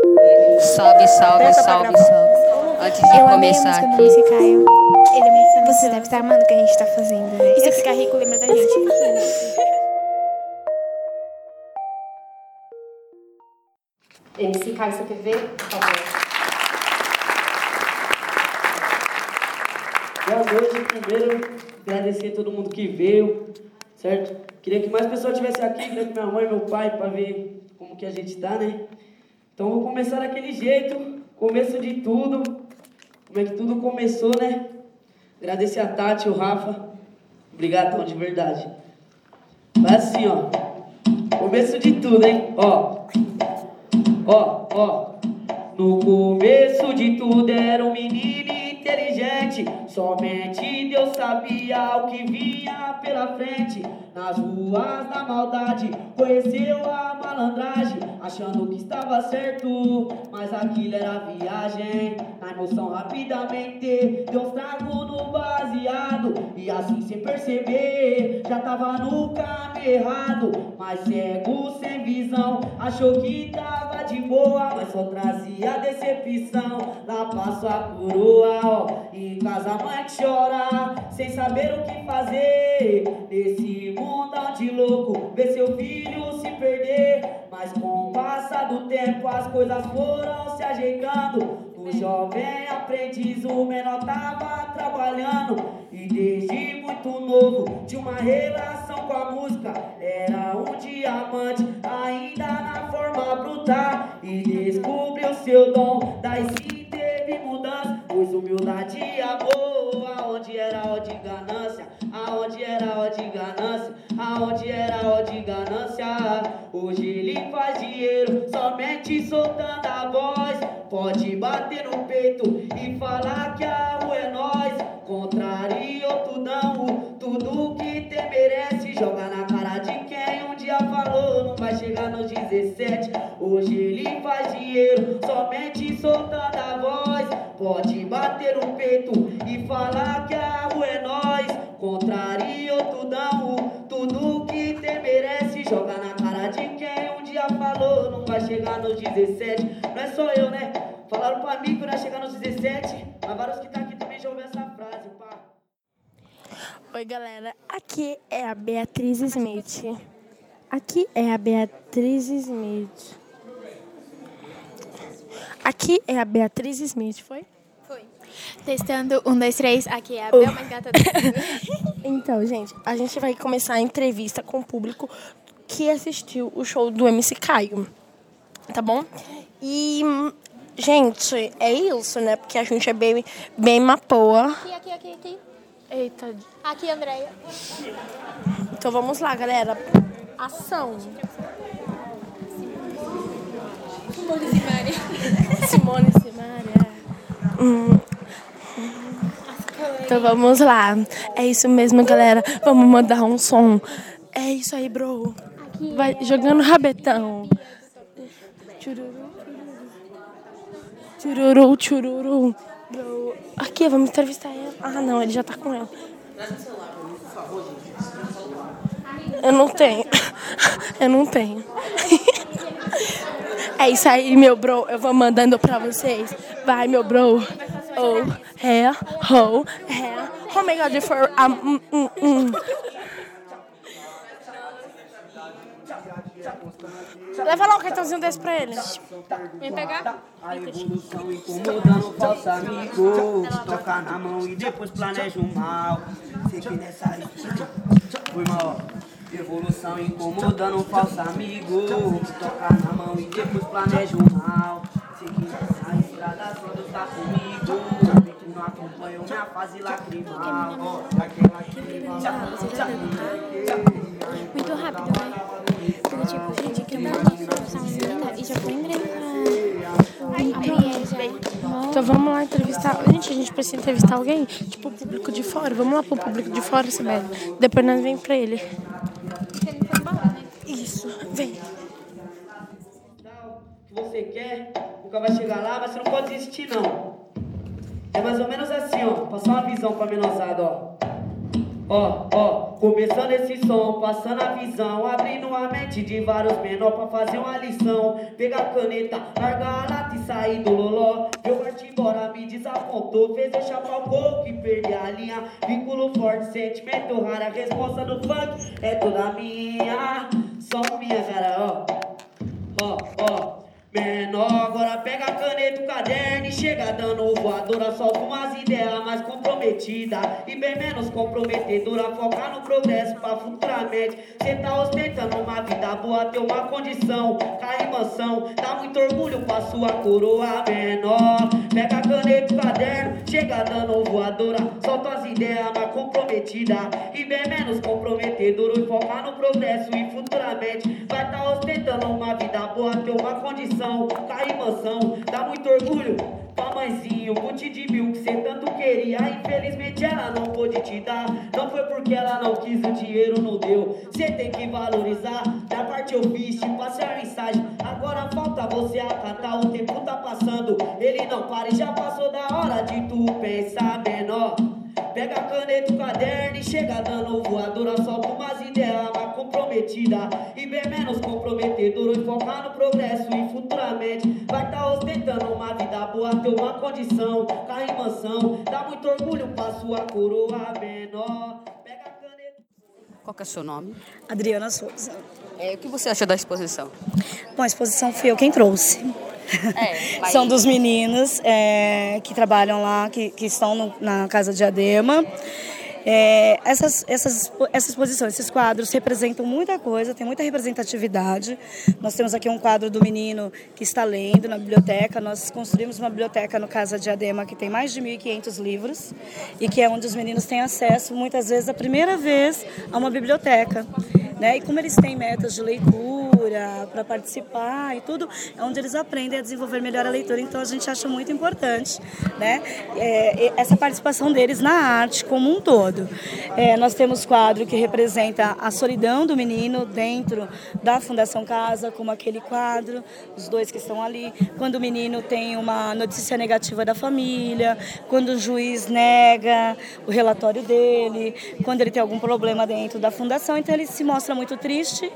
Salve, salve, salve, salve. Antes de Eu amei a começar música aqui, Luiz Caio. Ele é Você deve estar amando o que a gente tá fazendo, né? E se ficar rico, lembra da gente. MC Caio CTV, por favor. Boa noite, primeiro agradecer a todo mundo que veio, certo? Queria que mais pessoas estivessem aqui, queria que minha mãe e meu pai, para ver como que a gente tá, né? Então vou começar daquele jeito, começo de tudo, como é que tudo começou, né? Agradecer a Tati, o Rafa, obrigadão de verdade. Vai assim, ó, começo de tudo, hein? Ó, ó, ó. No começo de tudo era um menino inteligente. Somente Deus sabia o que vinha pela frente. Nas ruas da maldade, conheceu a malandragem, achando que estava certo. Mas aquilo era viagem. Na emoção, rapidamente, deu um trago no baseado. E assim, sem perceber, já tava no caminho errado. Mas cego, sem visão, achou que tava de boa, mas só trazia decepção. Lá passou a coroa, ó. Em casa a mãe chora, sem saber o que fazer. Nesse mundão de louco, ver seu filho se perder. Mas com o passar do tempo, as coisas foram se ajeitando. O jovem aprendiz, o menor tava trabalhando. E desde muito novo, tinha uma relação com a música. Era um diamante, ainda na forma brutal. E descobriu seu dom, daí sim teve mudança. Pois humildade e amor, aonde era ó de ganância, aonde era ó de ganância, aonde era ó de ganância. Hoje ele faz dinheiro somente soltando a voz. Pode bater no peito e falar que a 17. Não é só eu, né? Falaram pra mim que ia chegar nos 17, mas vários que tá aqui também já ouviram essa frase, pá. Oi, galera. Aqui é a Beatriz Smith. Aqui é a Beatriz Smith. Aqui é a Beatriz Smith, foi? Foi. Testando, um, dois, três. Aqui é a Bel mais gata do mundo. Então, gente, a gente vai começar a entrevista com o público que assistiu o show do MC Caio. Tá bom? E, gente, é isso, né? Porque a gente é bem, bem mapoa. Aqui, aqui, aqui, aqui. Eita. Aqui, Andréia. Então vamos lá, galera. Ação. Simone Simari. Simone Simaria. Hum. Então vamos lá. É isso mesmo, galera. Vamos mandar um som. É isso aí, bro. Vai jogando rabetão. Chururu, chururu. Aqui, vamos entrevistar ela. Ah, não, ele já tá com ela. Eu não tenho. Eu não tenho. É isso aí, meu bro. Eu vou mandando pra vocês. Vai, meu bro. Oh, é, oh, é. Oh my god, for um, um, um. Leva lá o cartãozinho desse pra ele. Vem pegar? A evolução incomodando falso amigo. Tocar na mão e depois planeja o mal. Sei que nessa Foi mal. Evolução incomodando um falso amigo. Tocar na mão e depois planeja o mal. Sei que nessa estrada só Deus tá comigo. Não minha fase lacrimal. Ó, daquela que Muito Então vamos lá entrevistar. Gente, a gente precisa entrevistar alguém, tipo o público de fora. Vamos lá pro público de fora, Sibeli. Depois nós vem pra ele. Isso, vem. você quer, nunca vai chegar lá, mas você não pode desistir não. É mais ou menos assim, ó. Passar uma visão pra menosada, ó. Ó, ó, começando esse som, passando a visão, abrindo a mente de vários menor pra fazer uma lição. Pegar a caneta, largar a lata e sair do loló. Eu parti embora, me desapontou, fez eu chapar o coco e perder a linha. Vínculo forte, sentimento raro, a resposta do funk é toda minha. Só minha cara, pega a caneta, o caderno e chega dando voadora. Solta umas ideias mais comprometidas e bem menos comprometedora. Focar no progresso pra futuramente. Cê tá ostentando uma vida boa, ter uma condição. E mansão, dá muito orgulho pra sua coroa menor. Pega a caneta, o caderno, chega dando voadora. Solta as ideias mais comprometidas e bem menos comprometedora. E focar no progresso e futuramente vai tá ostentando uma vida boa, ter uma condição carro e mansão, dá muito orgulho pra mãezinho, monte de mil que cê tanto queria. Infelizmente ela não pôde te dar. Não foi porque ela não quis, o dinheiro não deu. Cê tem que valorizar. Da parte eu fiz, te passei a mensagem. Agora falta você acatar. O tempo tá passando, ele não para e já passou da hora de tu pensar menor. Pega a caneta, o caderno e chega dando voadora. Solta umas ideias mais comprometidas e bem menos comprometedora. E focar no progresso e futuramente vai tá ostentando uma vida boa, ter uma condição, carro e mansão. Dá muito orgulho pra sua coroa menor. Pega a caneta. Qual que é o seu nome? Adriana Souza. É, o que você achou da exposição? Bom, a exposição fui eu quem trouxe. É, mas- São dos meninos é, que trabalham lá, que, que estão no- na Casa de Adema. É, essas, essas, essas exposições, esses quadros representam muita coisa, tem muita representatividade. Nós temos aqui um quadro do menino que está lendo na biblioteca. Nós construímos uma biblioteca no Casa de Adema que tem mais de 1.500 livros e que é onde os meninos têm acesso, muitas vezes, a primeira vez a uma biblioteca. Né? E como eles têm metas de leitura para participar e tudo, é onde eles aprendem a desenvolver melhor a leitura. Então a gente acha muito importante, né? É, essa participação deles na arte como um todo. É, nós temos quadro que representa a solidão do menino dentro da Fundação Casa, como aquele quadro, os dois que estão ali. Quando o menino tem uma notícia negativa da família, quando o juiz nega o relatório dele, quando ele tem algum problema dentro da fundação, então ele se mostra muito triste.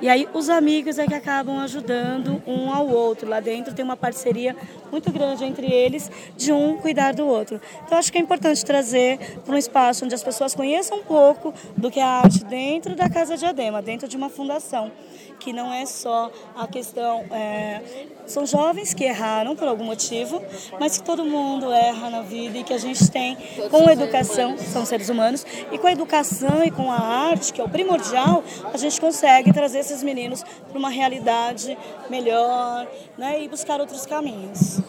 E aí os amigos é que acabam ajudando um ao outro. Lá dentro tem uma parceria muito grande entre eles de um cuidar do outro. Então acho que é importante trazer para um espaço onde as pessoas conheçam um pouco do que é a arte dentro da Casa de Adema, dentro de uma fundação, que não é só a questão. é, são jovens que erraram por algum motivo, mas que todo mundo erra na vida e que a gente tem com a educação, são seres humanos, e com a educação e com a arte, que é o primordial, a gente consegue trazer esses meninos para uma realidade melhor né, e buscar outros caminhos.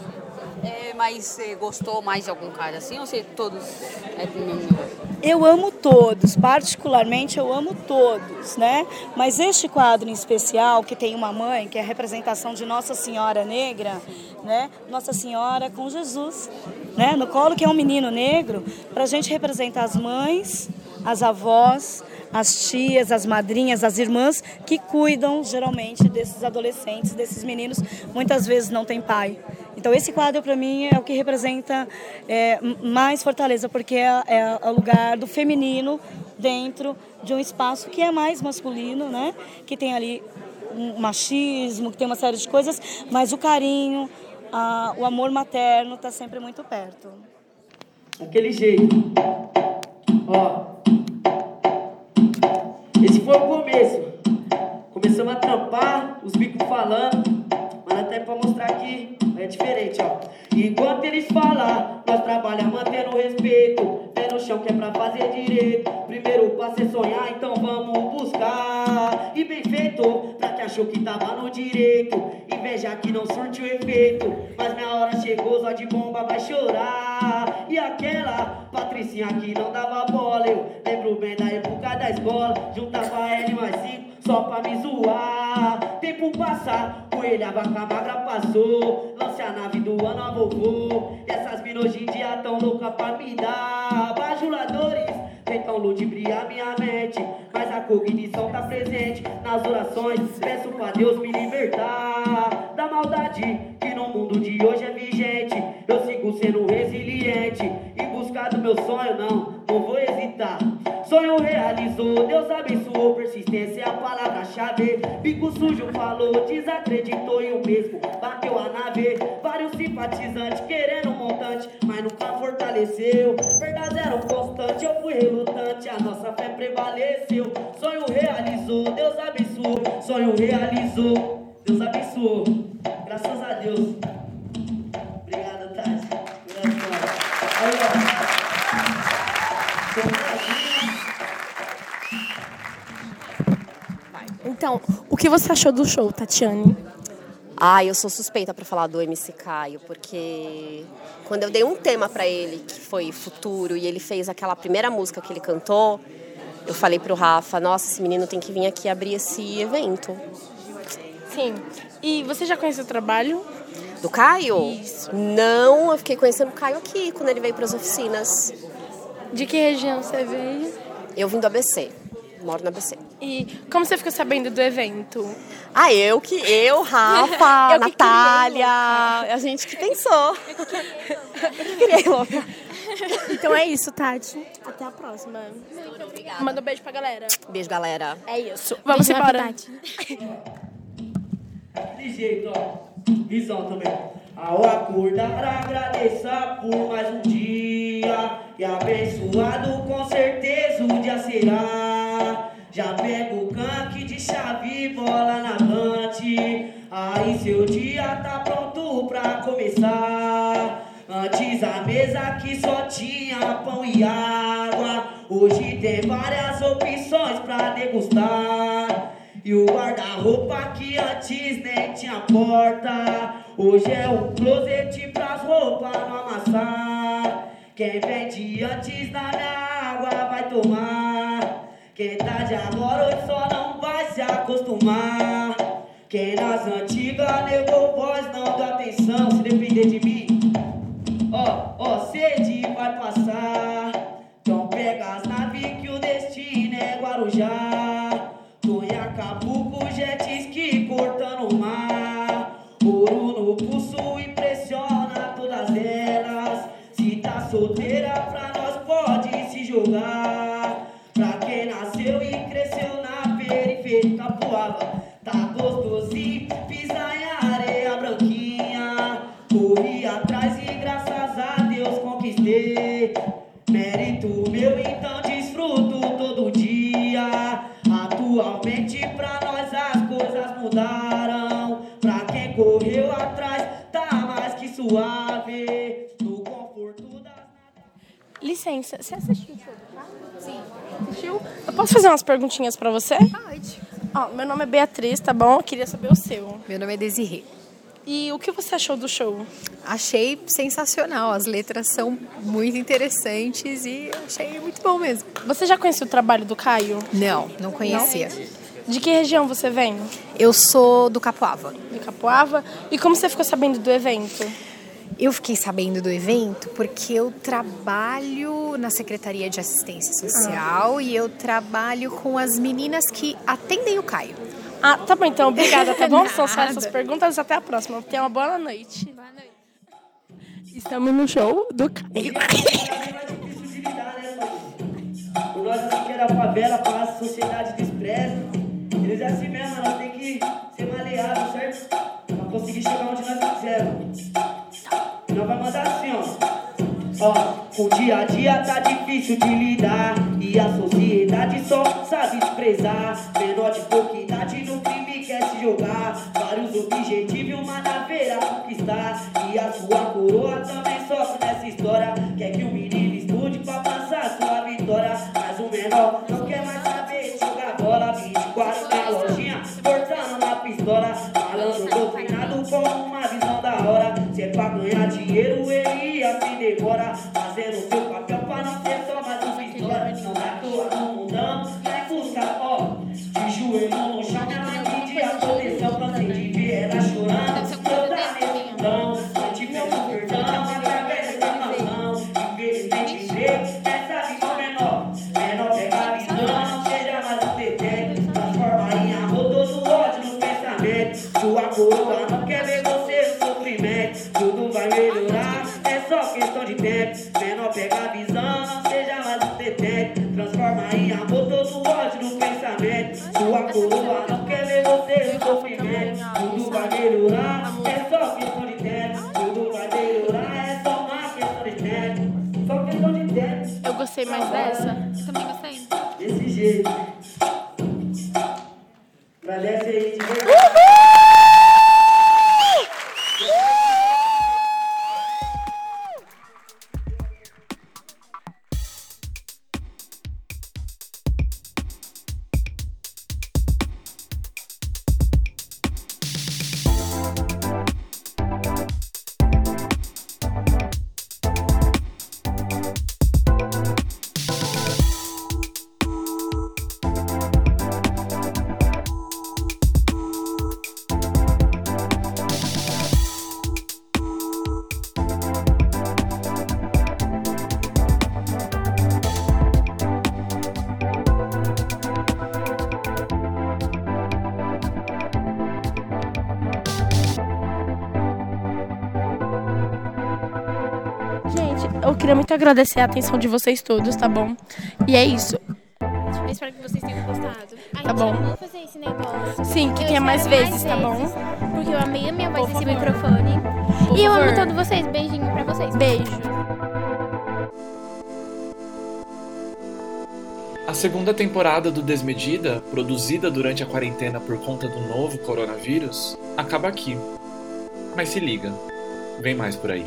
Mas você gostou mais de algum cara assim ou você todos é do mesmo nível? Eu amo todos, particularmente eu amo todos, né? Mas este quadro em especial, que tem uma mãe, que é a representação de Nossa Senhora Negra, né? Nossa Senhora com Jesus, né? No colo, que é um menino negro, para a gente representar as mães, as avós, as tias, as madrinhas, as irmãs que cuidam geralmente desses adolescentes, desses meninos, muitas vezes não tem pai. Então esse quadro para mim é o que representa é, mais Fortaleza, porque é, é o lugar do feminino dentro de um espaço que é mais masculino, né? Que tem ali um machismo, que tem uma série de coisas, mas o carinho, a- o amor materno está sempre muito perto. Daquele jeito. Ó. Esse foi o começo. Começamos a trampar, os bicos falando. Diferente, ó. Enquanto eles falam, nós trabalhamos mantendo respeito. Pé no chão que é pra fazer direito. Primeiro passo é sonhar, então vamos buscar. E bem feito, pra que achou que tava no direito. Inveja que não surte o efeito. Mas minha hora chegou, só de bomba vai chorar. E aquela Patricinha que não dava bola. Eu lembro bem da época da escola. Juntava L mais 5 só pra me zoar. Tempo passar, coelha, vaca magra passou. Lance a nave do ano a vovô. Essas minas hoje em dia tão louca pra me dar. Bajuladores tentam ludibriar minha mente. Mas a cognição tá presente nas orações. Peço pra Deus me libertar da maldade que no mundo de hoje é vigente. Eu sigo sendo resiliente. Em busca do meu sonho, não, não vou hesitar. Sonho realizou, Deus abençoou, persistência é a palavra-chave. Bico sujo falou, desacreditou e o mesmo bateu a nave. Vários simpatizantes querendo um montante, mas nunca fortaleceu. Verdade era um constante, eu fui relutante, a nossa fé prevaleceu. Sonho realizou, Deus abençoou, sonho realizou, Deus abençoou. Graças a Deus. Obrigado, Então, o que você achou do show, Tatiane? Ah, eu sou suspeita para falar do MC Caio, porque quando eu dei um tema para ele, que foi futuro, e ele fez aquela primeira música que ele cantou, eu falei pro Rafa, nossa, esse menino tem que vir aqui abrir esse evento. Sim. E você já conhece o trabalho? Do Caio? Isso. Não, eu fiquei conhecendo o Caio aqui, quando ele veio para as oficinas. De que região você veio? Eu vim do ABC, moro no ABC. E como você ficou sabendo do evento? Ah, eu que eu, Rafa, Eu que Natália, a gente que pensou. Criei louca. Então é isso, Tati. Até a próxima. Manda um beijo pra galera. Beijo, galera. É isso. Vamos Beijo na embora. Tati. De jeito, ó. Visão também. Ao acordar, agradeça por mais um dia. E abençoado, com certeza o dia será. Já pega o canque de chave, bola na avante. Aí seu dia tá pronto pra começar. Antes a mesa que só tinha pão e água. Hoje tem várias opções pra degustar. E o guarda-roupa que antes nem tinha porta Hoje é um closet pras roupas não amassar Quem vende antes na água vai tomar Quem tá de agora hoje só não vai se acostumar. Quem nas antigas negou voz não dá atenção Se depender de mim. Ó, ó, sede vai passar. Então pega as naves que o destino é Guarujá gostosinho, pisar em areia branquinha Corri atrás e graças a Deus conquistei Mérito meu, então desfruto todo dia Atualmente pra nós as coisas mudaram Pra quem correu atrás tá mais que suave No conforto das Licença, você assistiu o show do Caio? Sim. Assistiu? Eu posso fazer umas perguntinhas pra você? Pode. Ó, meu nome é Beatriz, tá bom? Eu queria saber o seu. Meu nome é Desirê. E o que você achou do show? Achei sensacional. As letras são muito interessantes e achei muito bom mesmo. Você já conhecia o trabalho do Caio? Não, não conhecia. De que região você vem? Eu sou do Capoava. De Capoava. E como você ficou sabendo do evento? Eu fiquei sabendo do evento porque eu trabalho na Secretaria de Assistência Social e eu trabalho com as meninas que atendem o Caio. Ah, tá bom então. Obrigada, tá bom? São só essas perguntas. Até a próxima. Tenha uma boa noite. Boa noite. Estamos no show do Caio. Por nós assim que era favela, passa, a sociedade despreza. Eles é assim mesmo, nós tem que ser maleável, certo? Pra conseguir chegar onde nós vai mandar assim, ó. Ó, o dia a dia tá difícil de lidar E a sociedade só sabe desprezar. Menor de pouca idade no crime quer se jogar. Vários objetivos uma naveira conquistar E a sua coroa também gostei mais dessa. Eu também gostei. Desse jeito. Queria muito agradecer a atenção de vocês todos, tá bom? E é isso. Eu espero que vocês tenham gostado. A Tá gente bom. amou fazer esse negócio. Sim, que Eu tenha mais vezes, tá bom? Porque eu amei a minha voz nesse microfone. Por e eu amo todos vocês. Beijinho pra vocês. Beijo. A segunda temporada do Desmedida, produzida durante a quarentena por conta do novo coronavírus, acaba aqui. Mas se liga, vem mais por aí.